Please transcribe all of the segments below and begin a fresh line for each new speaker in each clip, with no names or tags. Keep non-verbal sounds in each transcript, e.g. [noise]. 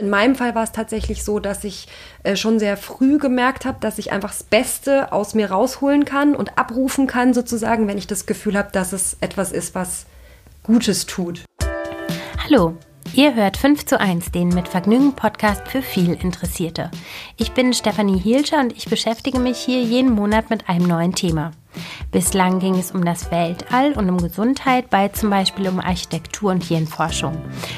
In meinem Fall war es tatsächlich so, dass ich äh, schon sehr früh gemerkt habe, dass ich einfach das Beste aus mir rausholen kann und abrufen kann, sozusagen, wenn ich das Gefühl habe, dass es etwas ist, was Gutes tut.
Hallo, ihr hört 5 zu 1, den mit Vergnügen Podcast für viel Interessierte. Ich bin Stefanie Hielscher und ich beschäftige mich hier jeden Monat mit einem neuen Thema. Bislang ging es um das Weltall und um Gesundheit, bei zum Beispiel um Architektur und Hirnforschung.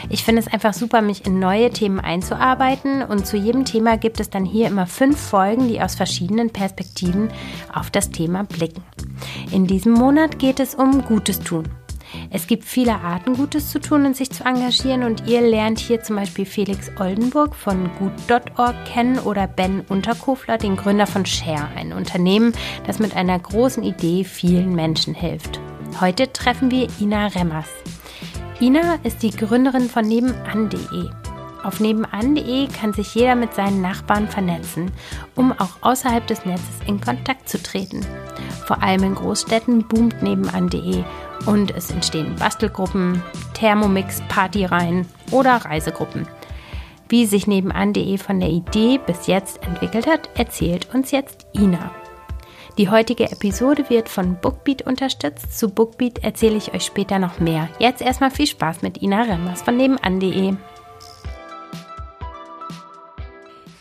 Ich finde es einfach super, mich in neue Themen einzuarbeiten und zu jedem Thema gibt es dann hier immer fünf Folgen, die aus verschiedenen Perspektiven auf das Thema blicken. In diesem Monat geht es um Gutes tun. Es gibt viele Arten, Gutes zu tun und sich zu engagieren und ihr lernt hier zum Beispiel Felix Oldenburg von gut.org kennen oder Ben Unterkofler, den Gründer von Share, ein Unternehmen, das mit einer großen Idee vielen Menschen hilft. Heute treffen wir Ina Remmers. Ina ist die Gründerin von nebenan.de. Auf nebenan.de kann sich jeder mit seinen Nachbarn vernetzen, um auch außerhalb des Netzes in Kontakt zu treten. Vor allem in Großstädten boomt nebenan.de und es entstehen Bastelgruppen, Thermomix, Partyreihen oder Reisegruppen. Wie sich nebenan.de von der Idee bis jetzt entwickelt hat, erzählt uns jetzt Ina. Die heutige Episode wird von Bookbeat unterstützt. Zu Bookbeat erzähle ich euch später noch mehr. Jetzt erstmal viel Spaß mit Ina Remmers von nebenan.de.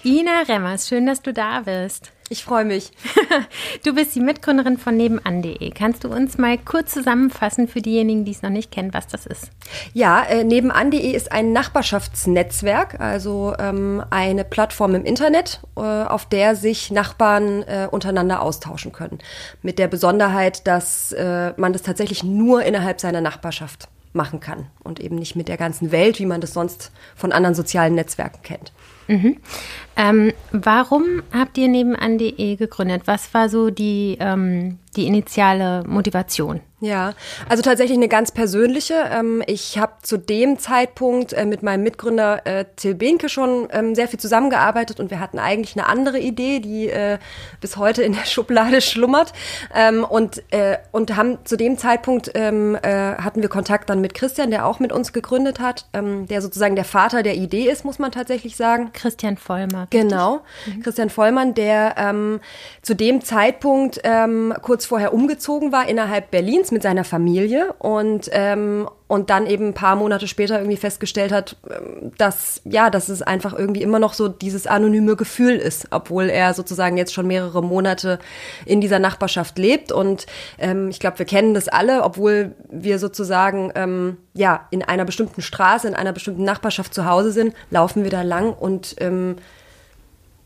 Ina Remmers, schön, dass du da bist.
Ich freue mich. [laughs]
Du bist die Mitgründerin von nebenan.de. Kannst du uns mal kurz zusammenfassen für diejenigen, die es noch nicht kennen, was das ist?
Ja, äh, nebenan.de ist ein Nachbarschaftsnetzwerk, also ähm, eine Plattform im Internet, äh, auf der sich Nachbarn äh, untereinander austauschen können. Mit der Besonderheit, dass äh, man das tatsächlich nur innerhalb seiner Nachbarschaft machen kann und eben nicht mit der ganzen Welt, wie man das sonst von anderen sozialen Netzwerken kennt.
Mhm. Ähm, warum habt ihr nebenan.de gegründet? Was war so die, ähm, die initiale Motivation?
Ja, also tatsächlich eine ganz persönliche. Ähm, ich habe zu dem Zeitpunkt äh, mit meinem Mitgründer äh, Till Behnke schon ähm, sehr viel zusammengearbeitet und wir hatten eigentlich eine andere Idee, die äh, bis heute in der [laughs] Schublade schlummert. Ähm, und, und haben zu dem Zeitpunkt hatten wir Kontakt dann mit Christian, der auch mit uns gegründet hat, der sozusagen der Vater der Idee ist, muss man tatsächlich sagen.
Christian Vollmer.
Genau, mhm. Christian Vollmann, der zu dem Zeitpunkt kurz vorher umgezogen war innerhalb Berlins mit seiner Familie und, ähm, und dann eben ein paar Monate später irgendwie festgestellt hat, ähm, dass, ja, dass es einfach irgendwie immer noch so dieses anonyme Gefühl ist, obwohl er sozusagen jetzt schon mehrere Monate in dieser Nachbarschaft lebt. Und ähm, ich glaube, wir kennen das alle, obwohl wir sozusagen ähm, ja in einer bestimmten Straße, in einer bestimmten Nachbarschaft zu Hause sind, laufen wir da lang und ähm,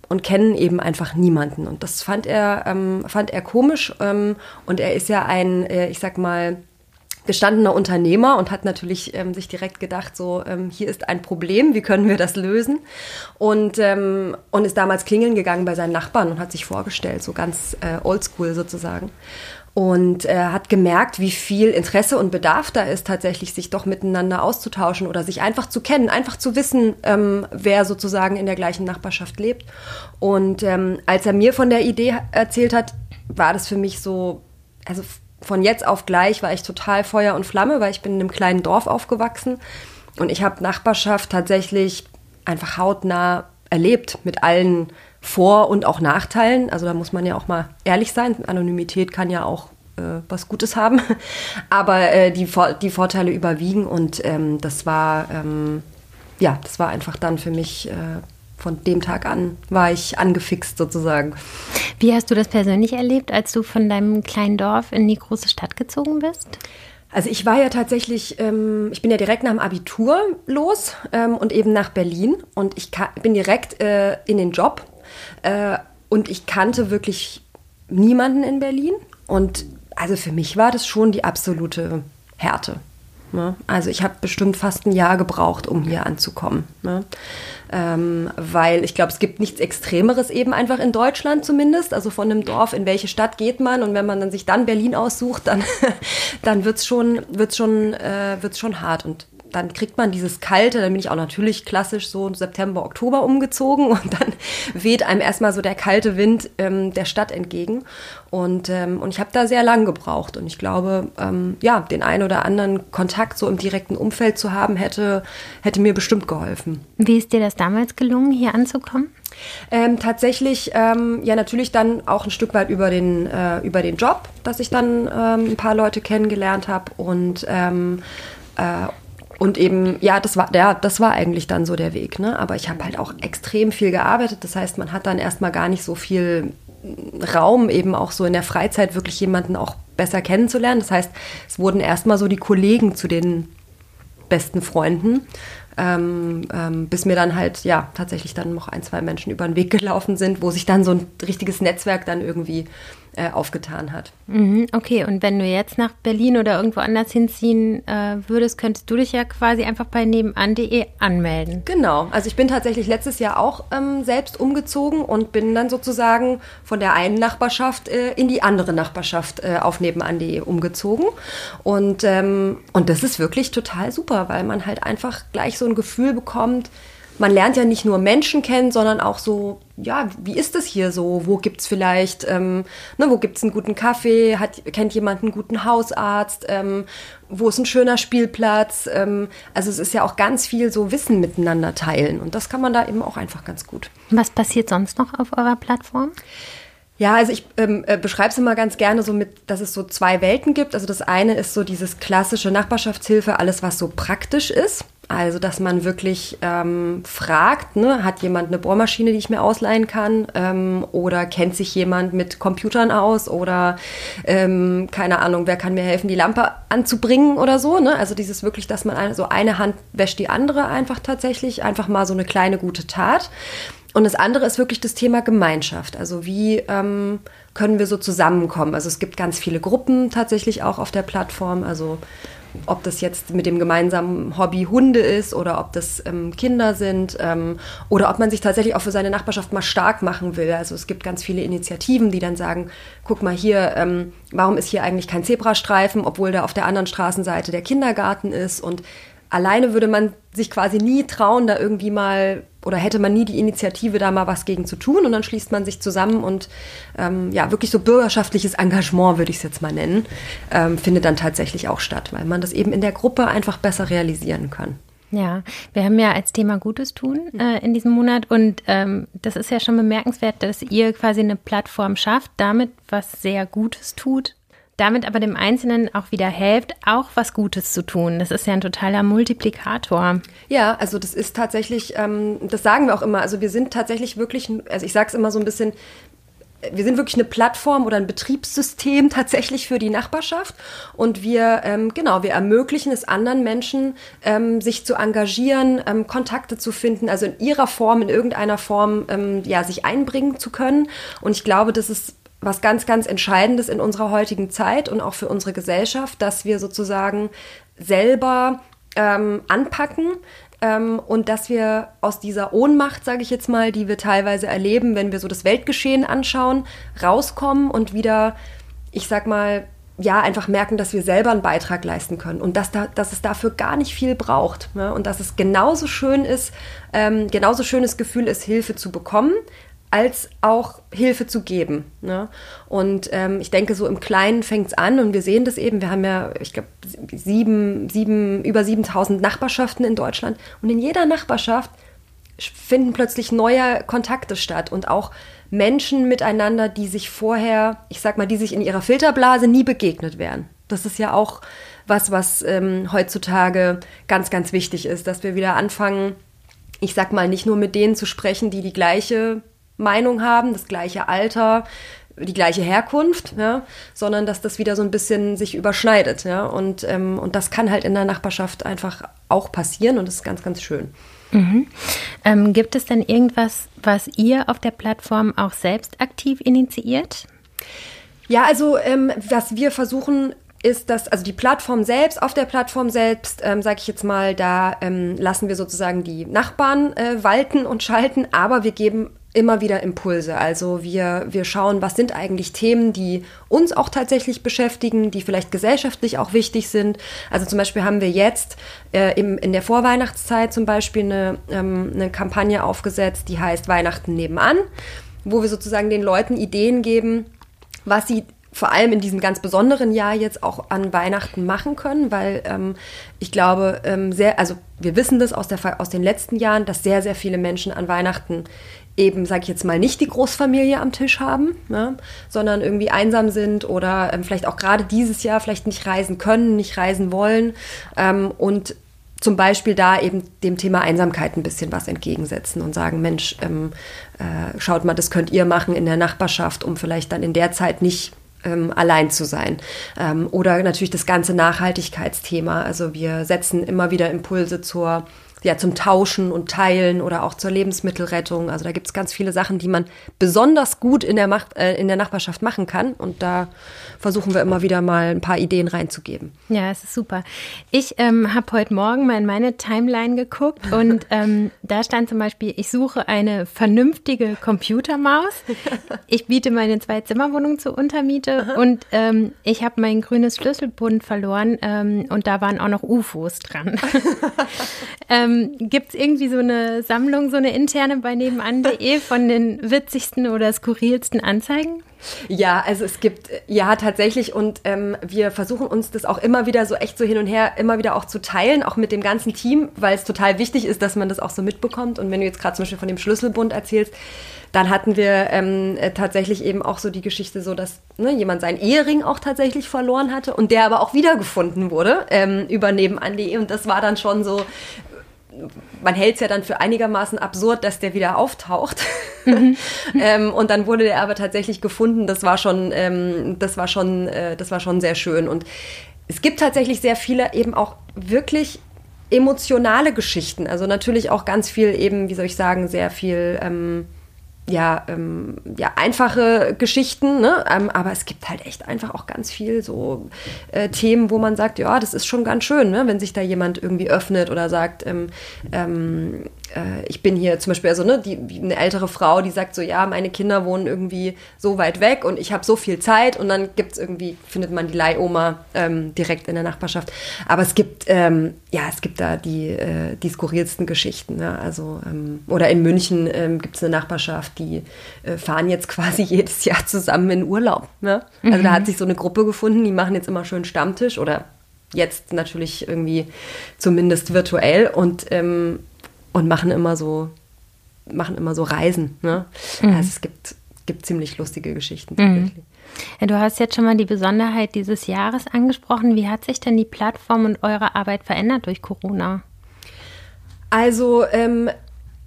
und kennen eben einfach niemanden. Und das fand er, ähm, fand er komisch. Ähm, und er ist ja ein, äh, ich sag mal, gestandener Unternehmer und hat natürlich ähm, sich direkt gedacht, so ähm, hier ist ein Problem, wie können wir das lösen? Und, ähm, und ist damals klingeln gegangen bei seinen Nachbarn und hat sich vorgestellt, so ganz äh, oldschool sozusagen und äh, hat gemerkt, wie viel Interesse und Bedarf da ist, tatsächlich sich doch miteinander auszutauschen oder sich einfach zu kennen, einfach zu wissen, ähm, wer sozusagen in der gleichen Nachbarschaft lebt. Und ähm, als er mir von der Idee erzählt hat, war das für mich so, also von jetzt auf gleich war ich total Feuer und Flamme, weil ich bin in einem kleinen Dorf aufgewachsen und ich habe Nachbarschaft tatsächlich einfach hautnah erlebt mit allen vor- und auch Nachteilen. Also da muss man ja auch mal ehrlich sein. Anonymität kann ja auch äh, was Gutes haben. [laughs] Aber äh, die, die Vorteile überwiegen und ähm, das war, ähm, ja, das war einfach dann für mich. Äh, von dem Tag an war ich angefixt sozusagen.
Wie hast du das persönlich erlebt, als du von deinem kleinen Dorf in die große Stadt gezogen bist?
Also ich war ja tatsächlich, ähm, ich bin ja direkt nach dem Abitur los ähm, und eben nach Berlin und ich bin direkt äh, in den Job äh, und ich kannte wirklich niemanden in Berlin. Und also für mich war das schon die absolute Härte. Ne? Also ich habe bestimmt fast ein Jahr gebraucht, um hier anzukommen. Ne? Ähm, weil ich glaube, es gibt nichts Extremeres eben einfach in Deutschland zumindest. Also von einem Dorf, in welche Stadt geht man und wenn man dann sich dann Berlin aussucht, dann, [laughs] dann wird es schon, wird's schon, äh, wird's schon hart. Und dann kriegt man dieses kalte, dann bin ich auch natürlich klassisch so September, Oktober umgezogen [laughs] und dann weht einem erstmal so der kalte Wind ähm, der Stadt entgegen. Und, ähm, und ich habe da sehr lang gebraucht. Und ich glaube, ähm, ja, den einen oder anderen Kontakt so im direkten Umfeld zu haben, hätte, hätte mir bestimmt geholfen.
Wie ist dir das damals gelungen, hier anzukommen?
Ähm, tatsächlich, ähm, ja, natürlich dann auch ein Stück weit über den, äh, über den Job, dass ich dann ähm, ein paar Leute kennengelernt habe und ähm, äh, und eben, ja, das war, ja, das war eigentlich dann so der Weg. Ne? Aber ich habe halt auch extrem viel gearbeitet. Das heißt, man hat dann erstmal gar nicht so viel Raum, eben auch so in der Freizeit wirklich jemanden auch besser kennenzulernen. Das heißt, es wurden erstmal so die Kollegen zu den besten Freunden ähm, ähm, bis mir dann halt, ja, tatsächlich dann noch ein, zwei Menschen über den Weg gelaufen sind, wo sich dann so ein richtiges Netzwerk dann irgendwie äh, aufgetan hat.
Mhm, okay, und wenn du jetzt nach Berlin oder irgendwo anders hinziehen äh, würdest, könntest du dich ja quasi einfach bei nebenan.de anmelden.
Genau, also ich bin tatsächlich letztes Jahr auch ähm, selbst umgezogen und bin dann sozusagen von der einen Nachbarschaft äh, in die andere Nachbarschaft äh, auf nebenan.de umgezogen. Und, ähm, und das ist wirklich total super, weil man halt einfach gleich so ein Gefühl bekommt, man lernt ja nicht nur Menschen kennen, sondern auch so, ja, wie ist das hier so? Wo gibt es vielleicht, ähm, ne, wo gibt's einen guten Kaffee? Hat, kennt jemand einen guten Hausarzt? Ähm, wo ist ein schöner Spielplatz? Ähm, also es ist ja auch ganz viel so Wissen miteinander teilen und das kann man da eben auch einfach ganz gut.
Was passiert sonst noch auf eurer Plattform?
Ja, also ich ähm, äh, beschreibe es immer ganz gerne so mit, dass es so zwei Welten gibt. Also das eine ist so dieses klassische Nachbarschaftshilfe, alles was so praktisch ist. Also, dass man wirklich ähm, fragt, ne, hat jemand eine Bohrmaschine, die ich mir ausleihen kann? Ähm, oder kennt sich jemand mit Computern aus? Oder ähm, keine Ahnung, wer kann mir helfen, die Lampe anzubringen oder so? Ne? Also dieses wirklich, dass man so eine Hand wäscht die andere einfach tatsächlich, einfach mal so eine kleine gute Tat. Und das andere ist wirklich das Thema Gemeinschaft. Also wie ähm, können wir so zusammenkommen? Also es gibt ganz viele Gruppen tatsächlich auch auf der Plattform. Also ob das jetzt mit dem gemeinsamen Hobby Hunde ist oder ob das ähm, Kinder sind ähm, oder ob man sich tatsächlich auch für seine Nachbarschaft mal stark machen will. Also es gibt ganz viele Initiativen, die dann sagen, guck mal hier, ähm, warum ist hier eigentlich kein Zebrastreifen, obwohl da auf der anderen Straßenseite der Kindergarten ist und alleine würde man sich quasi nie trauen, da irgendwie mal oder hätte man nie die Initiative, da mal was gegen zu tun und dann schließt man sich zusammen und ähm, ja, wirklich so bürgerschaftliches Engagement, würde ich es jetzt mal nennen, ähm, findet dann tatsächlich auch statt, weil man das eben in der Gruppe einfach besser realisieren kann.
Ja, wir haben ja als Thema Gutes tun äh, in diesem Monat und ähm, das ist ja schon bemerkenswert, dass ihr quasi eine Plattform schafft, damit was sehr Gutes tut damit aber dem Einzelnen auch wieder hilft, auch was Gutes zu tun. Das ist ja ein totaler Multiplikator.
Ja, also das ist tatsächlich, ähm, das sagen wir auch immer, also wir sind tatsächlich wirklich, also ich sage es immer so ein bisschen, wir sind wirklich eine Plattform oder ein Betriebssystem tatsächlich für die Nachbarschaft und wir ähm, genau wir ermöglichen es anderen Menschen ähm, sich zu engagieren ähm, Kontakte zu finden also in ihrer Form in irgendeiner Form ähm, ja sich einbringen zu können und ich glaube das ist was ganz, ganz Entscheidendes in unserer heutigen Zeit und auch für unsere Gesellschaft, dass wir sozusagen selber ähm, anpacken ähm, und dass wir aus dieser Ohnmacht, sage ich jetzt mal, die wir teilweise erleben, wenn wir so das Weltgeschehen anschauen, rauskommen und wieder, ich sag mal, ja, einfach merken, dass wir selber einen Beitrag leisten können und dass, da, dass es dafür gar nicht viel braucht. Ne? Und dass es genauso schön ist, ähm, genauso schönes Gefühl ist, Hilfe zu bekommen, als auch Hilfe zu geben. Ne? Und ähm, ich denke, so im Kleinen fängt es an und wir sehen das eben. Wir haben ja, ich glaube, sieben, sieben, über 7000 Nachbarschaften in Deutschland und in jeder Nachbarschaft finden plötzlich neue Kontakte statt und auch Menschen miteinander, die sich vorher, ich sag mal, die sich in ihrer Filterblase nie begegnet wären. Das ist ja auch was, was ähm, heutzutage ganz, ganz wichtig ist, dass wir wieder anfangen, ich sag mal, nicht nur mit denen zu sprechen, die die gleiche Meinung haben, das gleiche Alter, die gleiche Herkunft, ja, sondern dass das wieder so ein bisschen sich überschneidet. Ja, und, ähm, und das kann halt in der Nachbarschaft einfach auch passieren und das ist ganz, ganz schön.
Mhm. Ähm, gibt es denn irgendwas, was ihr auf der Plattform auch selbst aktiv initiiert?
Ja, also ähm, was wir versuchen ist dass also die Plattform selbst, auf der Plattform selbst, ähm, sage ich jetzt mal, da ähm, lassen wir sozusagen die Nachbarn äh, walten und schalten, aber wir geben immer wieder Impulse. Also wir, wir schauen, was sind eigentlich Themen, die uns auch tatsächlich beschäftigen, die vielleicht gesellschaftlich auch wichtig sind. Also zum Beispiel haben wir jetzt äh, im, in der Vorweihnachtszeit zum Beispiel eine, ähm, eine Kampagne aufgesetzt, die heißt Weihnachten nebenan, wo wir sozusagen den Leuten Ideen geben, was sie vor allem in diesem ganz besonderen Jahr jetzt auch an Weihnachten machen können, weil ähm, ich glaube, ähm, sehr, also wir wissen das aus, der, aus den letzten Jahren, dass sehr, sehr viele Menschen an Weihnachten eben, sage ich jetzt mal, nicht die Großfamilie am Tisch haben, ne, sondern irgendwie einsam sind oder ähm, vielleicht auch gerade dieses Jahr vielleicht nicht reisen können, nicht reisen wollen ähm, und zum Beispiel da eben dem Thema Einsamkeit ein bisschen was entgegensetzen und sagen, Mensch, ähm, äh, schaut mal, das könnt ihr machen in der Nachbarschaft, um vielleicht dann in der Zeit nicht ähm, allein zu sein. Ähm, oder natürlich das ganze Nachhaltigkeitsthema. Also wir setzen immer wieder Impulse zur ja, zum Tauschen und Teilen oder auch zur Lebensmittelrettung. Also da gibt es ganz viele Sachen, die man besonders gut in der, Macht, äh, in der Nachbarschaft machen kann. Und da versuchen wir immer wieder mal ein paar Ideen reinzugeben.
Ja, es ist super. Ich ähm, habe heute Morgen mal in meine Timeline geguckt [laughs] und ähm, da stand zum Beispiel, ich suche eine vernünftige Computermaus. [laughs] Ich biete meine Zwei-Zimmer-Wohnung zur Untermiete und ähm, ich habe mein grünes Schlüsselbund verloren ähm, und da waren auch noch UFOs dran. [laughs] ähm, Gibt es irgendwie so eine Sammlung, so eine interne bei nebenan.de [laughs] von den witzigsten oder skurrilsten Anzeigen?
Ja, also es gibt, ja, tatsächlich. Und ähm, wir versuchen uns das auch immer wieder so echt so hin und her, immer wieder auch zu teilen, auch mit dem ganzen Team, weil es total wichtig ist, dass man das auch so mitbekommt. Und wenn du jetzt gerade zum Beispiel von dem Schlüsselbund erzählst, dann hatten wir ähm, äh, tatsächlich eben auch so die Geschichte so, dass ne, jemand seinen Ehering auch tatsächlich verloren hatte und der aber auch wiedergefunden wurde ähm, über nebenan.de. Und das war dann schon so, man hält es ja dann für einigermaßen absurd, dass der wieder auftaucht. Mhm. [laughs] ähm, und dann wurde der aber tatsächlich gefunden. Das war schon, ähm, das war schon, äh, das war schon sehr schön. Und es gibt tatsächlich sehr viele eben auch wirklich emotionale Geschichten. Also natürlich auch ganz viel eben, wie soll ich sagen, sehr viel ähm, ja, ähm, ja, einfache Geschichten, ne? Ähm, aber es gibt halt echt einfach auch ganz viel so äh, Themen, wo man sagt, ja, das ist schon ganz schön, ne? wenn sich da jemand irgendwie öffnet oder sagt, ähm, ähm äh, ich bin hier zum Beispiel, also ne, die, eine ältere Frau, die sagt so, ja, meine Kinder wohnen irgendwie so weit weg und ich habe so viel Zeit und dann gibt es irgendwie, findet man die Leihoma ähm, direkt in der Nachbarschaft. Aber es gibt, ähm, ja, es gibt da die, äh, die skurrilsten Geschichten. Ne? Also, ähm, oder in München ähm, gibt es eine Nachbarschaft, die äh, fahren jetzt [laughs] quasi jedes Jahr zusammen in Urlaub. Ne? Also mhm. da hat sich so eine Gruppe gefunden, die machen jetzt immer schön Stammtisch oder jetzt natürlich irgendwie zumindest virtuell und ähm, und machen immer so, machen immer so Reisen. Ne? Mhm. Also es gibt, gibt ziemlich lustige Geschichten. Mhm.
Ja, du hast jetzt schon mal die Besonderheit dieses Jahres angesprochen. Wie hat sich denn die Plattform und eure Arbeit verändert durch Corona?
Also ähm,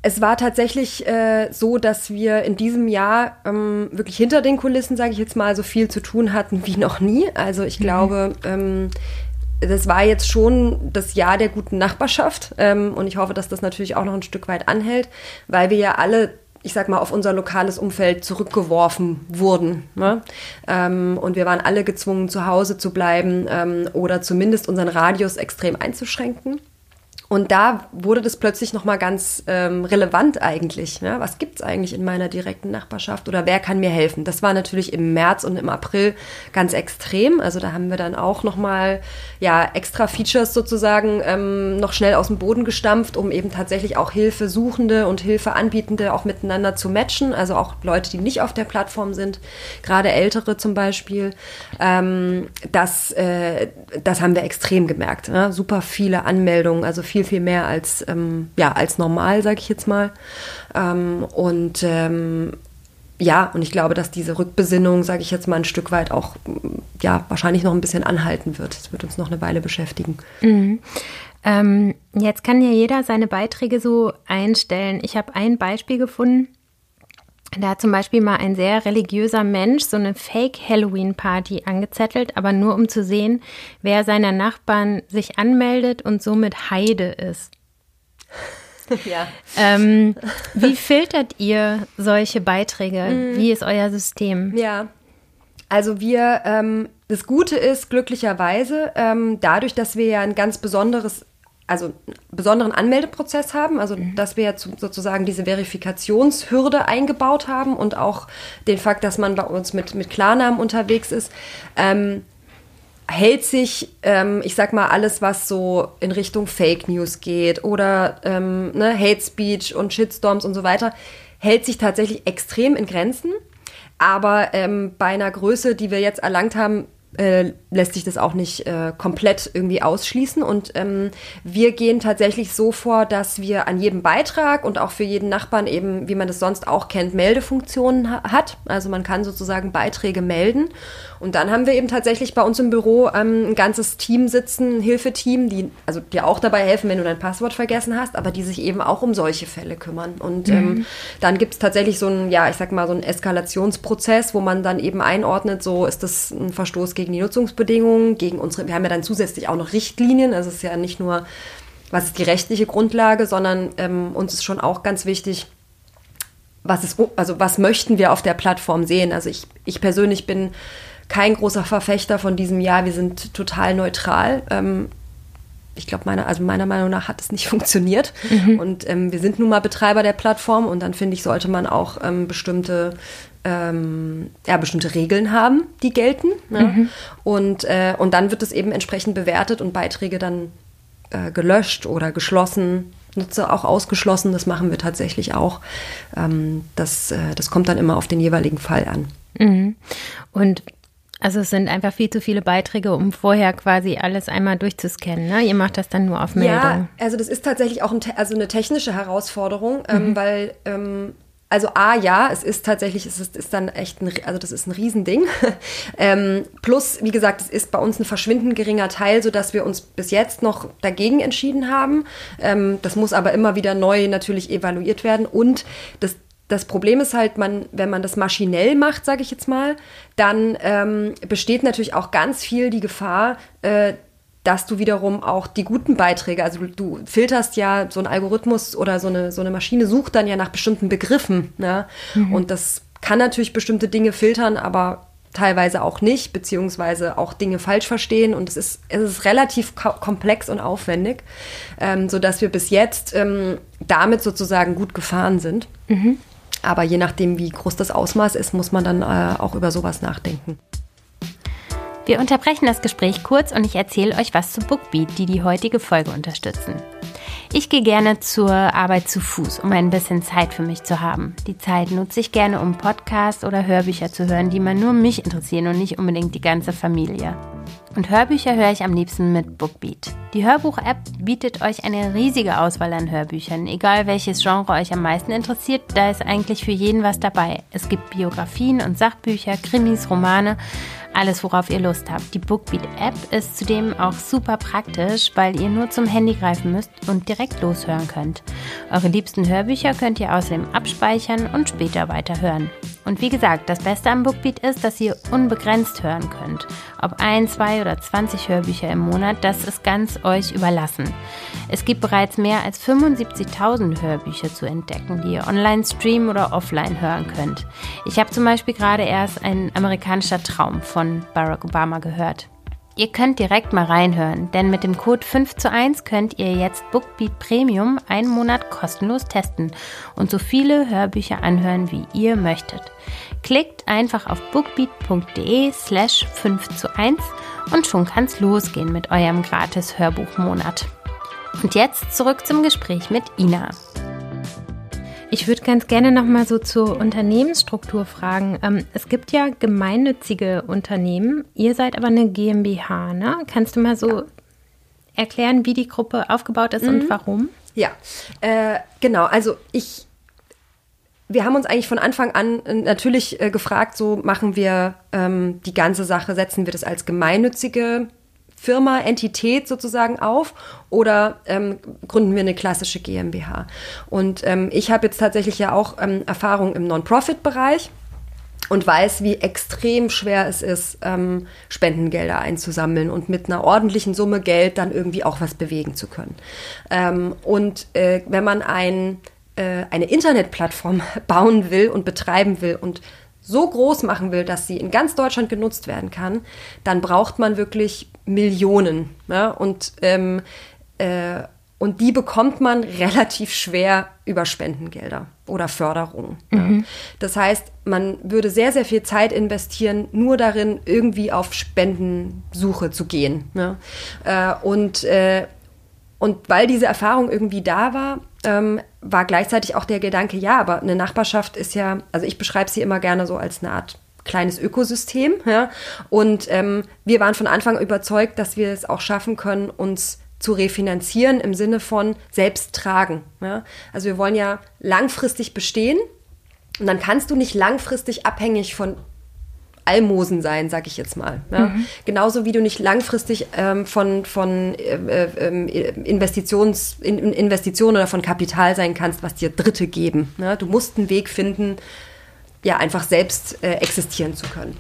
es war tatsächlich äh, so, dass wir in diesem Jahr ähm, wirklich hinter den Kulissen, sage ich jetzt mal, so viel zu tun hatten wie noch nie. Also ich mhm. glaube, ähm, das war jetzt schon das Jahr der guten Nachbarschaft ähm, und ich hoffe, dass das natürlich auch noch ein Stück weit anhält, weil wir ja alle ich sag mal, auf unser lokales Umfeld zurückgeworfen wurden. Ne? Ähm, und wir waren alle gezwungen, zu Hause zu bleiben ähm, oder zumindest unseren Radius extrem einzuschränken. Und da wurde das plötzlich nochmal ganz ähm, relevant eigentlich. Ne? Was gibt's eigentlich in meiner direkten Nachbarschaft oder wer kann mir helfen? Das war natürlich im März und im April ganz extrem. Also da haben wir dann auch nochmal ja, extra Features sozusagen ähm, noch schnell aus dem Boden gestampft, um eben tatsächlich auch Hilfesuchende und Hilfeanbietende auch miteinander zu matchen. Also auch Leute, die nicht auf der Plattform sind, gerade Ältere zum Beispiel. Ähm, das, äh, das haben wir extrem gemerkt. Ne? Super viele Anmeldungen, also viel viel, viel mehr als, ähm, ja, als normal, sage ich jetzt mal. Ähm, und ähm, ja, und ich glaube, dass diese Rückbesinnung, sage ich jetzt mal, ein Stück weit auch, ja, wahrscheinlich noch ein bisschen anhalten wird. Es wird uns noch eine Weile beschäftigen.
Mhm. Ähm, jetzt kann ja jeder seine Beiträge so einstellen. Ich habe ein Beispiel gefunden. Da hat zum Beispiel mal ein sehr religiöser Mensch so eine Fake-Halloween-Party angezettelt, aber nur um zu sehen, wer seiner Nachbarn sich anmeldet und somit Heide ist. [laughs] Ja. Ähm, wie filtert ihr solche Beiträge? Mhm. Wie ist euer System?
Ja. Also wir, ähm, das Gute ist glücklicherweise, ähm, dadurch, dass wir ja ein ganz besonderes also einen besonderen Anmeldeprozess haben, also mhm. dass wir jetzt sozusagen diese Verifikationshürde eingebaut haben und auch den Fakt, dass man bei uns mit, mit Klarnamen unterwegs ist, ähm, hält sich, ähm, ich sag mal, alles, was so in Richtung Fake News geht oder ähm, ne, Hate Speech und Shitstorms und so weiter, hält sich tatsächlich extrem in Grenzen. Aber ähm, bei einer Größe, die wir jetzt erlangt haben, äh, lässt sich das auch nicht äh, komplett irgendwie ausschließen. Und ähm, wir gehen tatsächlich so vor, dass wir an jedem Beitrag und auch für jeden Nachbarn eben, wie man das sonst auch kennt, Meldefunktionen ha hat. Also man kann sozusagen Beiträge melden. Und dann haben wir eben tatsächlich bei uns im Büro ähm, ein ganzes Team sitzen, ein Hilfeteam, die also dir auch dabei helfen, wenn du dein Passwort vergessen hast, aber die sich eben auch um solche Fälle kümmern. Und ähm, mhm. ähm, dann gibt es tatsächlich so einen, ja, ich sag mal, so einen Eskalationsprozess, wo man dann eben einordnet, so ist das ein Verstoß gegen die Nutzungsbedingungen, gegen unsere, wir haben ja dann zusätzlich auch noch Richtlinien, also es ist ja nicht nur, was ist die rechtliche Grundlage, sondern ähm, uns ist schon auch ganz wichtig, was ist, also was möchten wir auf der Plattform sehen? Also ich, ich persönlich bin kein großer Verfechter von diesem Jahr, wir sind total neutral. Ähm, ich glaube, meiner, also meiner Meinung nach hat es nicht [laughs] funktioniert. Mhm. Und ähm, wir sind nun mal Betreiber der Plattform und dann finde ich, sollte man auch ähm, bestimmte ähm, ja, bestimmte Regeln haben, die gelten. Ne? Mhm. Und, äh, und dann wird es eben entsprechend bewertet und Beiträge dann äh, gelöscht oder geschlossen. Nutzer auch ausgeschlossen, das machen wir tatsächlich auch. Ähm, das, äh, das kommt dann immer auf den jeweiligen Fall an.
Mhm. Und also es sind einfach viel zu viele Beiträge, um vorher quasi alles einmal durchzuscannen. Ne? Ihr macht das dann nur auf Meldung. Ja,
also das ist tatsächlich auch ein, also eine technische Herausforderung, ähm, mhm. weil ähm, also A, ja, es ist tatsächlich, es ist, ist dann echt ein, also das ist ein Riesending. [laughs] ähm, plus, wie gesagt, es ist bei uns ein verschwindend geringer Teil, sodass wir uns bis jetzt noch dagegen entschieden haben. Ähm, das muss aber immer wieder neu natürlich evaluiert werden. Und das, das Problem ist halt, man, wenn man das maschinell macht, sage ich jetzt mal, dann ähm, besteht natürlich auch ganz viel die Gefahr, äh, dass du wiederum auch die guten Beiträge, also du filterst ja so ein Algorithmus oder so eine, so eine Maschine sucht dann ja nach bestimmten Begriffen. Ne? Mhm. Und das kann natürlich bestimmte Dinge filtern, aber teilweise auch nicht, beziehungsweise auch Dinge falsch verstehen. Und es ist, es ist relativ komplex und aufwendig, ähm, sodass wir bis jetzt ähm, damit sozusagen gut gefahren sind. Mhm. Aber je nachdem, wie groß das Ausmaß ist, muss man dann äh, auch über sowas nachdenken.
Wir unterbrechen das Gespräch kurz und ich erzähle euch was zu Bookbeat, die die heutige Folge unterstützen. Ich gehe gerne zur Arbeit zu Fuß, um ein bisschen Zeit für mich zu haben. Die Zeit nutze ich gerne, um Podcasts oder Hörbücher zu hören, die man nur mich interessieren und nicht unbedingt die ganze Familie. Und Hörbücher höre ich am liebsten mit Bookbeat. Die Hörbuch-App bietet euch eine riesige Auswahl an Hörbüchern. Egal welches Genre euch am meisten interessiert, da ist eigentlich für jeden was dabei. Es gibt Biografien und Sachbücher, Krimis, Romane alles, worauf ihr Lust habt. Die Bookbeat-App ist zudem auch super praktisch, weil ihr nur zum Handy greifen müsst und direkt loshören könnt. Eure liebsten Hörbücher könnt ihr außerdem abspeichern und später weiterhören. Und wie gesagt, das Beste am Bookbeat ist, dass ihr unbegrenzt hören könnt. Ob ein, zwei oder 20 Hörbücher im Monat, das ist ganz euch überlassen. Es gibt bereits mehr als 75.000 Hörbücher zu entdecken, die ihr online streamen oder offline hören könnt. Ich habe zum Beispiel gerade erst ein amerikanischer Traum von Barack Obama gehört. Ihr könnt direkt mal reinhören, denn mit dem Code 5 zu 1 könnt ihr jetzt Bookbeat Premium einen Monat kostenlos testen und so viele Hörbücher anhören, wie ihr möchtet. Klickt einfach auf bookbeat.de slash 5 zu 1 und schon kann's losgehen mit eurem gratis Hörbuchmonat. Und jetzt zurück zum Gespräch mit Ina. Ich würde ganz gerne noch mal so zur Unternehmensstruktur fragen. Ähm, es gibt ja gemeinnützige Unternehmen. Ihr seid aber eine GmbH, ne? Kannst du mal so ja. erklären, wie die Gruppe aufgebaut ist mhm. und warum?
Ja, äh, genau. Also ich, wir haben uns eigentlich von Anfang an äh, natürlich äh, gefragt, so machen wir ähm, die ganze Sache, setzen wir das als gemeinnützige Firma, Entität sozusagen auf oder ähm, gründen wir eine klassische GmbH? Und ähm, ich habe jetzt tatsächlich ja auch ähm, Erfahrung im Non-Profit-Bereich und weiß, wie extrem schwer es ist, ähm, Spendengelder einzusammeln und mit einer ordentlichen Summe Geld dann irgendwie auch was bewegen zu können. Ähm, und äh, wenn man ein, äh, eine Internetplattform [laughs] bauen will und betreiben will und so groß machen will, dass sie in ganz Deutschland genutzt werden kann, dann braucht man wirklich Millionen. Ja? Und ähm, äh, und die bekommt man relativ schwer über Spendengelder oder Förderungen. Mhm. Ja. Das heißt, man würde sehr, sehr viel Zeit investieren, nur darin, irgendwie auf Spendensuche zu gehen. Ja. Äh, und, äh, und weil diese Erfahrung irgendwie da war, ähm, war gleichzeitig auch der Gedanke, ja, aber eine Nachbarschaft ist ja, also ich beschreibe sie immer gerne so als eine Art kleines Ökosystem. Ja? Und ähm, wir waren von Anfang überzeugt, dass wir es auch schaffen können, uns zu refinanzieren im Sinne von selbst tragen. Ja? Also wir wollen ja langfristig bestehen und dann kannst du nicht langfristig abhängig von Almosen sein, sag ich jetzt mal. Ja? Mhm. Genauso wie du nicht langfristig ähm, von, von äh, äh, Investitions, in, Investitionen oder von Kapital sein kannst, was dir Dritte geben. Ja? Du musst einen Weg finden, ja einfach selbst äh, existieren zu können.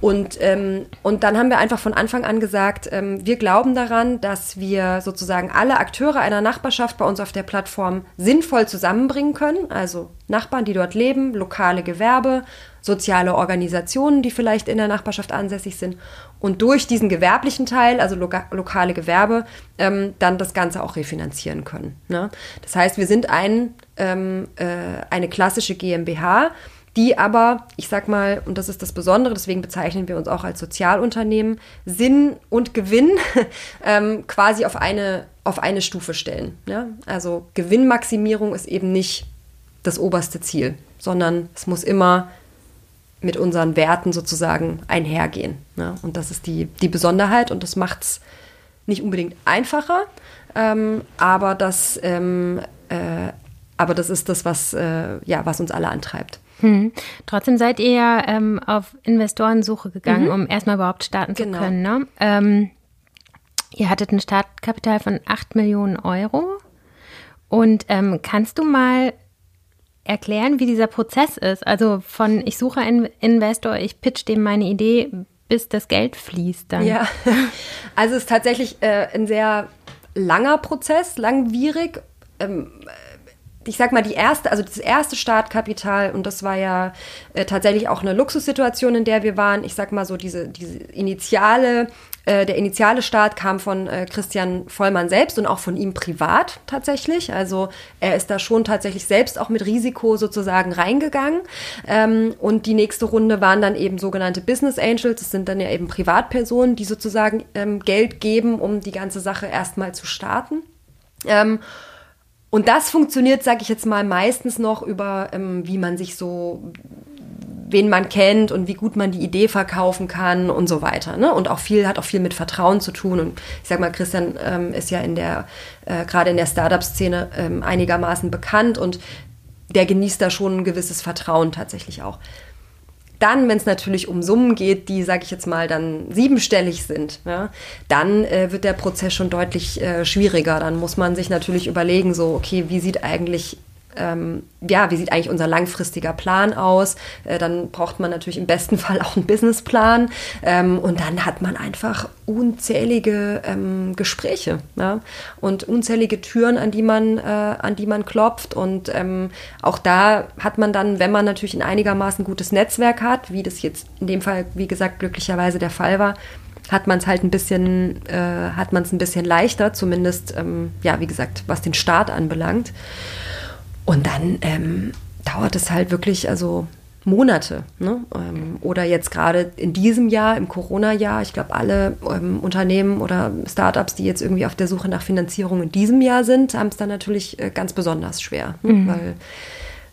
Und, ähm, und dann haben wir einfach von Anfang an gesagt, ähm, wir glauben daran, dass wir sozusagen alle Akteure einer Nachbarschaft bei uns auf der Plattform sinnvoll zusammenbringen können. Also Nachbarn, die dort leben, lokale Gewerbe, soziale Organisationen, die vielleicht in der Nachbarschaft ansässig sind. Und durch diesen gewerblichen Teil, also loka lokale Gewerbe, ähm, dann das Ganze auch refinanzieren können. Ne? Das heißt, wir sind ein, ähm, äh, eine klassische GmbH die aber, ich sag mal, und das ist das Besondere, deswegen bezeichnen wir uns auch als Sozialunternehmen, Sinn und Gewinn [laughs] ähm, quasi auf eine, auf eine Stufe stellen. Ja? Also Gewinnmaximierung ist eben nicht das oberste Ziel, sondern es muss immer mit unseren Werten sozusagen einhergehen. Ja? Und das ist die, die Besonderheit und das macht es nicht unbedingt einfacher, ähm, aber, das, ähm, äh, aber das ist das, was, äh, ja, was uns alle antreibt.
Hm. Trotzdem seid ihr ja ähm, auf Investorensuche gegangen, mhm. um erstmal überhaupt starten genau. zu können. Ne? Ähm, ihr hattet ein Startkapital von 8 Millionen Euro. Und ähm, kannst du mal erklären, wie dieser Prozess ist? Also von ich suche einen Investor, ich pitch dem meine Idee, bis das Geld fließt dann.
Ja, also es ist tatsächlich äh, ein sehr langer Prozess, langwierig. Ich sag mal, die erste, also das erste Startkapital, und das war ja äh, tatsächlich auch eine Luxussituation, in der wir waren. Ich sag mal so, diese, diese initiale, äh, der initiale Start kam von äh, Christian Vollmann selbst und auch von ihm privat tatsächlich. Also er ist da schon tatsächlich selbst auch mit Risiko sozusagen reingegangen. Ähm, und die nächste Runde waren dann eben sogenannte Business Angels. Das sind dann ja eben Privatpersonen, die sozusagen ähm, Geld geben, um die ganze Sache erstmal zu starten. Ähm, und das funktioniert, sage ich jetzt mal, meistens noch über, ähm, wie man sich so, wen man kennt und wie gut man die Idee verkaufen kann und so weiter. Ne? Und auch viel hat auch viel mit Vertrauen zu tun. Und ich sag mal, Christian ähm, ist ja in der, äh, gerade in der Startup-Szene ähm, einigermaßen bekannt und der genießt da schon ein gewisses Vertrauen tatsächlich auch. Dann, wenn es natürlich um Summen geht, die, sage ich jetzt mal, dann siebenstellig sind, ja, dann äh, wird der Prozess schon deutlich äh, schwieriger. Dann muss man sich natürlich überlegen, so, okay, wie sieht eigentlich ähm, ja, wie sieht eigentlich unser langfristiger Plan aus? Äh, dann braucht man natürlich im besten [laughs] Fall auch einen Businessplan. Ähm, und dann hat man einfach unzählige ähm, Gespräche ja? und unzählige Türen, an die man, äh, an die man klopft. Und ähm, auch da hat man dann, wenn man natürlich ein einigermaßen gutes Netzwerk hat, wie das jetzt in dem Fall, wie gesagt, glücklicherweise der Fall war, hat man es halt ein bisschen, äh, hat man es ein bisschen leichter, zumindest, ähm, ja, wie gesagt, was den Start anbelangt. Und dann ähm, dauert es halt wirklich, also Monate. Ne? Ähm, oder jetzt gerade in diesem Jahr, im Corona-Jahr, ich glaube, alle ähm, Unternehmen oder Startups, die jetzt irgendwie auf der Suche nach Finanzierung in diesem Jahr sind, haben es dann natürlich äh, ganz besonders schwer. Ne? Mhm. Weil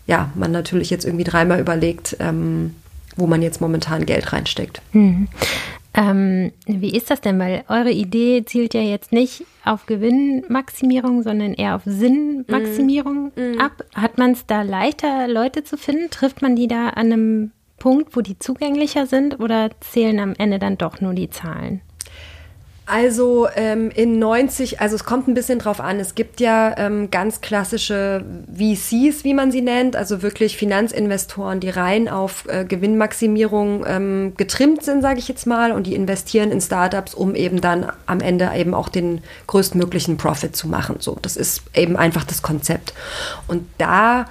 ja, man natürlich jetzt irgendwie dreimal überlegt, ähm, wo man jetzt momentan Geld reinsteckt.
Mhm. Ähm, wie ist das denn? Weil eure Idee zielt ja jetzt nicht auf Gewinnmaximierung, sondern eher auf Sinnmaximierung mm. ab. Hat man es da leichter, Leute zu finden? Trifft man die da an einem Punkt, wo die zugänglicher sind oder zählen am Ende dann doch nur die Zahlen?
Also ähm, in 90, also es kommt ein bisschen drauf an. Es gibt ja ähm, ganz klassische VCs, wie man sie nennt, also wirklich Finanzinvestoren, die rein auf äh, Gewinnmaximierung ähm, getrimmt sind, sage ich jetzt mal, und die investieren in Startups, um eben dann am Ende eben auch den größtmöglichen Profit zu machen. So, das ist eben einfach das Konzept. Und da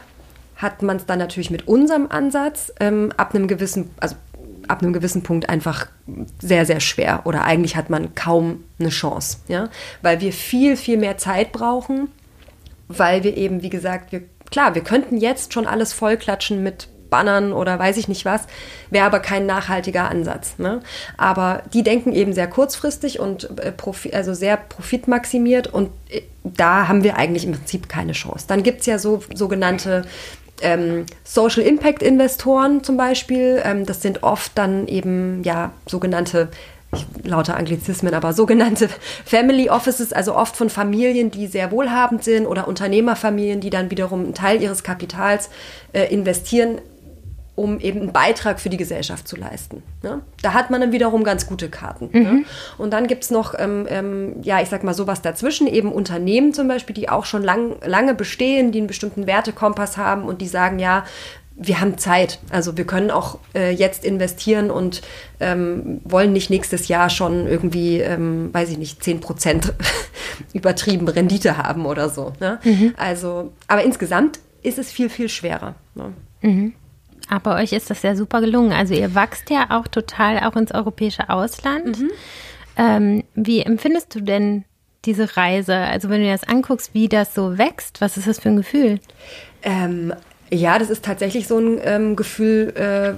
hat man es dann natürlich mit unserem Ansatz ähm, ab einem gewissen, also ab einem gewissen Punkt einfach sehr, sehr schwer oder eigentlich hat man kaum eine Chance, ja, weil wir viel, viel mehr Zeit brauchen, weil wir eben, wie gesagt, wir, klar, wir könnten jetzt schon alles vollklatschen mit Bannern oder weiß ich nicht was, wäre aber kein nachhaltiger Ansatz. Ne? Aber die denken eben sehr kurzfristig und äh, also sehr profitmaximiert und äh, da haben wir eigentlich im Prinzip keine Chance. Dann gibt es ja so sogenannte ähm, Social Impact Investoren zum Beispiel. Ähm, das sind oft dann eben ja sogenannte lauter Anglizismen, aber sogenannte [laughs] Family Offices, also oft von Familien, die sehr wohlhabend sind oder Unternehmerfamilien, die dann wiederum einen Teil ihres Kapitals äh, investieren um eben einen Beitrag für die Gesellschaft zu leisten. Ne? Da hat man dann wiederum ganz gute Karten. Ne? Mhm. Ne? Und dann gibt es noch, ähm, ähm, ja, ich sag mal sowas dazwischen, eben Unternehmen zum Beispiel, die auch schon lang, lange bestehen, die einen bestimmten Wertekompass haben und die sagen, ja, wir haben Zeit. Also wir können auch äh, jetzt investieren und ähm, wollen nicht nächstes Jahr schon irgendwie, ähm, weiß ich nicht, 10 Prozent [laughs] übertrieben Rendite haben oder so. Ne? Mhm. Also, aber insgesamt ist es viel, viel schwerer. Ne?
Mhm. Aber euch ist das ja super gelungen. Also ihr wachst ja auch total auch ins europäische Ausland. Mhm. Ähm, wie empfindest du denn diese Reise? Also wenn du dir das anguckst, wie das so wächst, was ist das für ein Gefühl?
Ähm, ja, das ist tatsächlich so ein ähm, Gefühl, äh,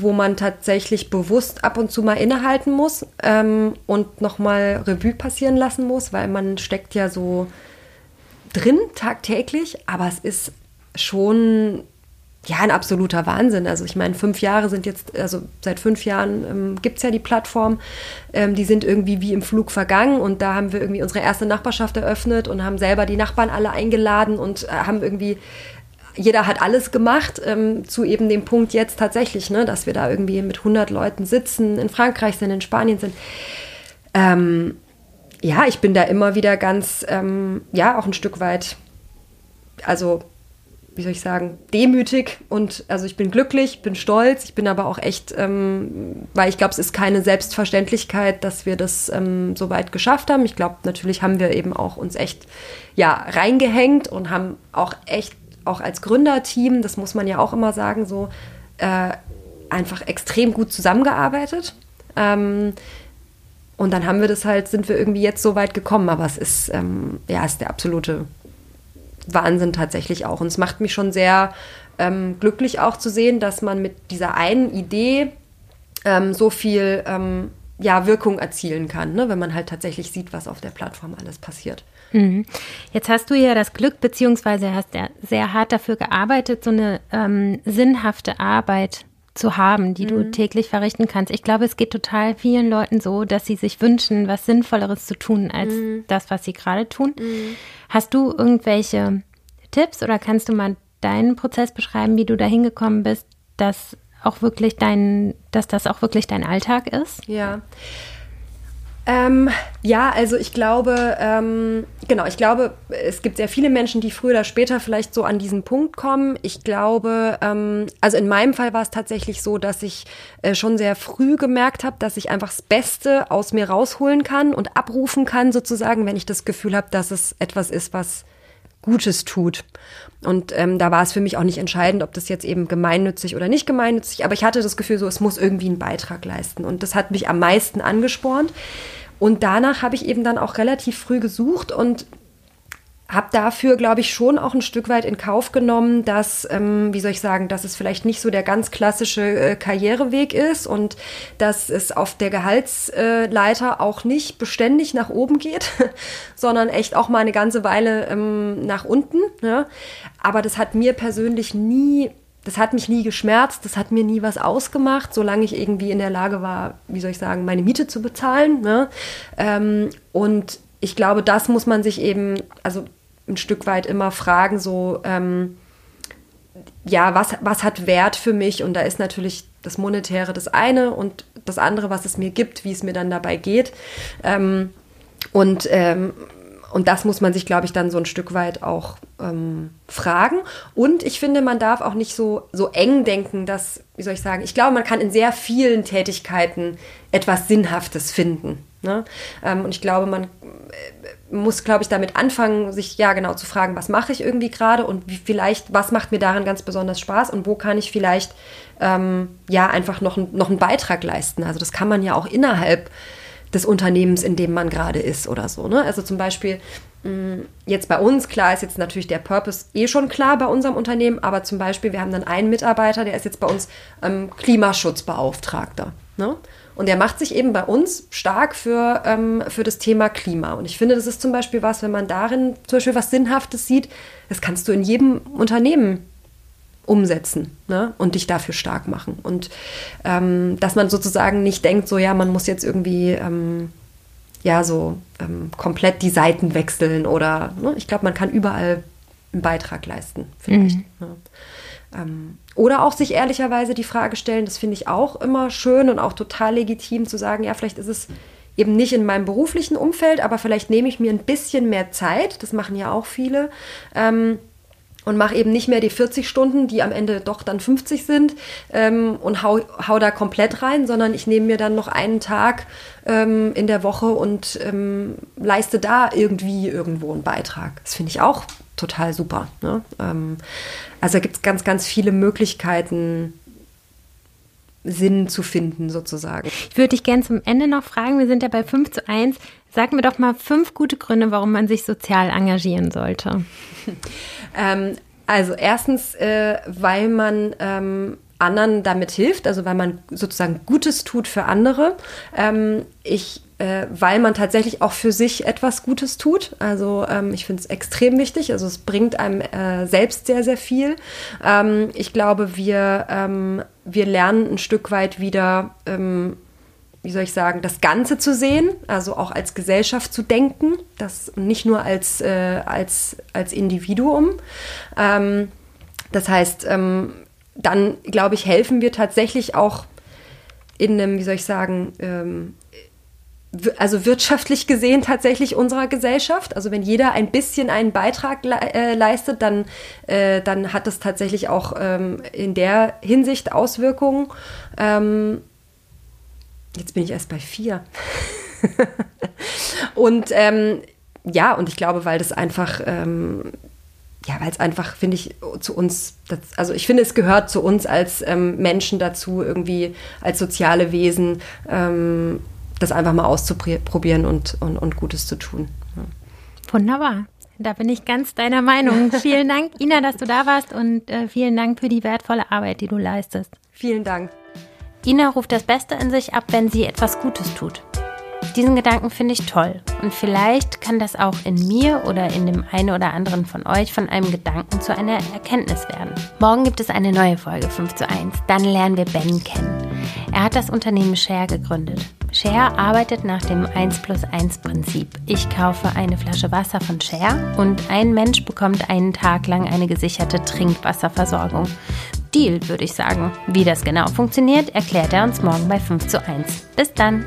wo man tatsächlich bewusst ab und zu mal innehalten muss ähm, und nochmal Revue passieren lassen muss, weil man steckt ja so drin tagtäglich, aber es ist schon ja, ein absoluter Wahnsinn. Also ich meine, fünf Jahre sind jetzt, also seit fünf Jahren ähm, gibt es ja die Plattform. Ähm, die sind irgendwie wie im Flug vergangen und da haben wir irgendwie unsere erste Nachbarschaft eröffnet und haben selber die Nachbarn alle eingeladen und äh, haben irgendwie, jeder hat alles gemacht, ähm, zu eben dem Punkt jetzt tatsächlich, ne, dass wir da irgendwie mit 100 Leuten sitzen, in Frankreich sind, in Spanien sind. Ähm, ja, ich bin da immer wieder ganz, ähm, ja, auch ein Stück weit, also wie soll ich sagen, demütig und also ich bin glücklich, bin stolz, ich bin aber auch echt, ähm, weil ich glaube, es ist keine Selbstverständlichkeit, dass wir das ähm, so weit geschafft haben. Ich glaube, natürlich haben wir eben auch uns echt ja reingehängt und haben auch echt auch als Gründerteam, das muss man ja auch immer sagen, so äh, einfach extrem gut zusammengearbeitet. Ähm, und dann haben wir das halt, sind wir irgendwie jetzt so weit gekommen, aber es ist, ähm, ja, ist der absolute Wahnsinn tatsächlich auch. Und es macht mich schon sehr ähm, glücklich auch zu sehen, dass man mit dieser einen Idee ähm, so viel ähm, ja, Wirkung erzielen kann, ne? wenn man halt tatsächlich sieht, was auf der Plattform alles passiert.
Mhm. Jetzt hast du ja das Glück, beziehungsweise hast ja sehr hart dafür gearbeitet, so eine ähm, sinnhafte Arbeit zu haben, die mhm. du täglich verrichten kannst. Ich glaube, es geht total vielen Leuten so, dass sie sich wünschen, was Sinnvolleres zu tun als mhm. das, was sie gerade tun. Mhm. Hast du irgendwelche Tipps oder kannst du mal deinen Prozess beschreiben, wie du da hingekommen bist, dass auch wirklich dein, dass das auch wirklich dein Alltag ist?
Ja. Ähm, ja, also ich glaube, ähm, genau, ich glaube, es gibt sehr viele Menschen, die früher oder später vielleicht so an diesen Punkt kommen. Ich glaube, ähm, also in meinem Fall war es tatsächlich so, dass ich äh, schon sehr früh gemerkt habe, dass ich einfach das Beste aus mir rausholen kann und abrufen kann, sozusagen, wenn ich das Gefühl habe, dass es etwas ist, was Gutes tut. Und ähm, da war es für mich auch nicht entscheidend, ob das jetzt eben gemeinnützig oder nicht gemeinnützig, aber ich hatte das Gefühl, so es muss irgendwie einen Beitrag leisten. Und das hat mich am meisten angespornt. Und danach habe ich eben dann auch relativ früh gesucht und habe dafür, glaube ich, schon auch ein Stück weit in Kauf genommen, dass, ähm, wie soll ich sagen, dass es vielleicht nicht so der ganz klassische äh, Karriereweg ist und dass es auf der Gehaltsleiter auch nicht beständig nach oben geht, [laughs] sondern echt auch mal eine ganze Weile ähm, nach unten. Ja? Aber das hat mir persönlich nie das hat mich nie geschmerzt, das hat mir nie was ausgemacht, solange ich irgendwie in der Lage war, wie soll ich sagen, meine Miete zu bezahlen. Ne? Ähm, und ich glaube, das muss man sich eben, also ein Stück weit immer fragen, so, ähm, ja, was, was hat Wert für mich? Und da ist natürlich das Monetäre das eine und das andere, was es mir gibt, wie es mir dann dabei geht. Ähm, und, ähm, und das muss man sich, glaube ich, dann so ein Stück weit auch ähm, fragen. Und ich finde, man darf auch nicht so, so eng denken, dass, wie soll ich sagen, ich glaube, man kann in sehr vielen etwas Sinnhaftes finden. Ne? Ähm, und ich glaube, man äh, muss, glaube ich, damit anfangen, sich ja genau zu fragen, was mache ich irgendwie gerade und wie, vielleicht, was macht mir daran ganz besonders Spaß und wo kann ich vielleicht ähm, ja einfach noch, noch einen Beitrag leisten. Also das kann man ja auch innerhalb des Unternehmens, in dem man gerade ist oder so. Ne? Also zum Beispiel mm, jetzt bei uns, klar ist jetzt natürlich der Purpose eh schon klar bei unserem Unternehmen, aber zum Beispiel, wir haben dann einen Mitarbeiter, der ist jetzt bei uns ähm, Klimaschutzbeauftragter. Ne? Und der macht sich eben bei uns stark für, ähm, für das Thema Klima. Und ich finde, das ist zum Beispiel was, wenn man darin zum Beispiel was Sinnhaftes sieht, das kannst du in jedem Unternehmen umsetzen ne? und dich dafür stark machen. Und ähm, dass man sozusagen nicht denkt, so ja, man muss jetzt irgendwie ähm, ja so ähm, komplett die Seiten wechseln oder ne? ich glaube, man kann überall einen Beitrag leisten, vielleicht. Mhm. Ne? Ähm, oder auch sich ehrlicherweise die Frage stellen, das finde ich auch immer schön und auch total legitim zu sagen, ja, vielleicht ist es eben nicht in meinem beruflichen Umfeld, aber vielleicht nehme ich mir ein bisschen mehr Zeit, das machen ja auch viele, ähm, und mache eben nicht mehr die 40 Stunden, die am Ende doch dann 50 sind ähm, und hau, hau da komplett rein, sondern ich nehme mir dann noch einen Tag ähm, in der Woche und ähm, leiste da irgendwie irgendwo einen Beitrag. Das finde ich auch total super. Ne? Ähm, also gibt es ganz, ganz viele Möglichkeiten, Sinn zu finden, sozusagen.
Ich würde dich gerne zum Ende noch fragen, wir sind ja bei 5 zu 1. Sag mir doch mal fünf gute Gründe, warum man sich sozial engagieren sollte. [laughs]
ähm, also erstens, äh, weil man ähm, anderen damit hilft, also weil man sozusagen Gutes tut für andere. Ähm, ich äh, weil man tatsächlich auch für sich etwas Gutes tut. Also ähm, ich finde es extrem wichtig. Also es bringt einem äh, selbst sehr, sehr viel. Ähm, ich glaube, wir, ähm, wir lernen ein Stück weit wieder, ähm, wie soll ich sagen, das Ganze zu sehen, also auch als Gesellschaft zu denken, das nicht nur als, äh, als, als Individuum. Ähm, das heißt, ähm, dann, glaube ich, helfen wir tatsächlich auch in einem, wie soll ich sagen, ähm, also wirtschaftlich gesehen tatsächlich unserer Gesellschaft. Also wenn jeder ein bisschen einen Beitrag le äh, leistet, dann, äh, dann hat das tatsächlich auch ähm, in der Hinsicht Auswirkungen. Ähm, jetzt bin ich erst bei vier. [laughs] und ähm, ja, und ich glaube, weil das einfach, ähm, ja, weil es einfach, finde ich, zu uns, das, also ich finde, es gehört zu uns als ähm, Menschen dazu, irgendwie als soziale Wesen ähm, das einfach mal auszuprobieren und, und, und Gutes zu tun. Ja.
Wunderbar. Da bin ich ganz deiner Meinung. [laughs] vielen Dank, Ina, dass du da warst und äh, vielen Dank für die wertvolle Arbeit, die du leistest.
Vielen Dank.
Ina ruft das Beste in sich ab, wenn sie etwas Gutes tut. Diesen Gedanken finde ich toll und vielleicht kann das auch in mir oder in dem einen oder anderen von euch von einem Gedanken zu einer Erkenntnis werden. Morgen gibt es eine neue Folge 5 zu 1. Dann lernen wir Ben kennen. Er hat das Unternehmen Share gegründet. Share arbeitet nach dem 1 plus 1 Prinzip. Ich kaufe eine Flasche Wasser von Share und ein Mensch bekommt einen Tag lang eine gesicherte Trinkwasserversorgung. Deal, würde ich sagen. Wie das genau funktioniert, erklärt er uns morgen bei 5 zu 1. Bis dann!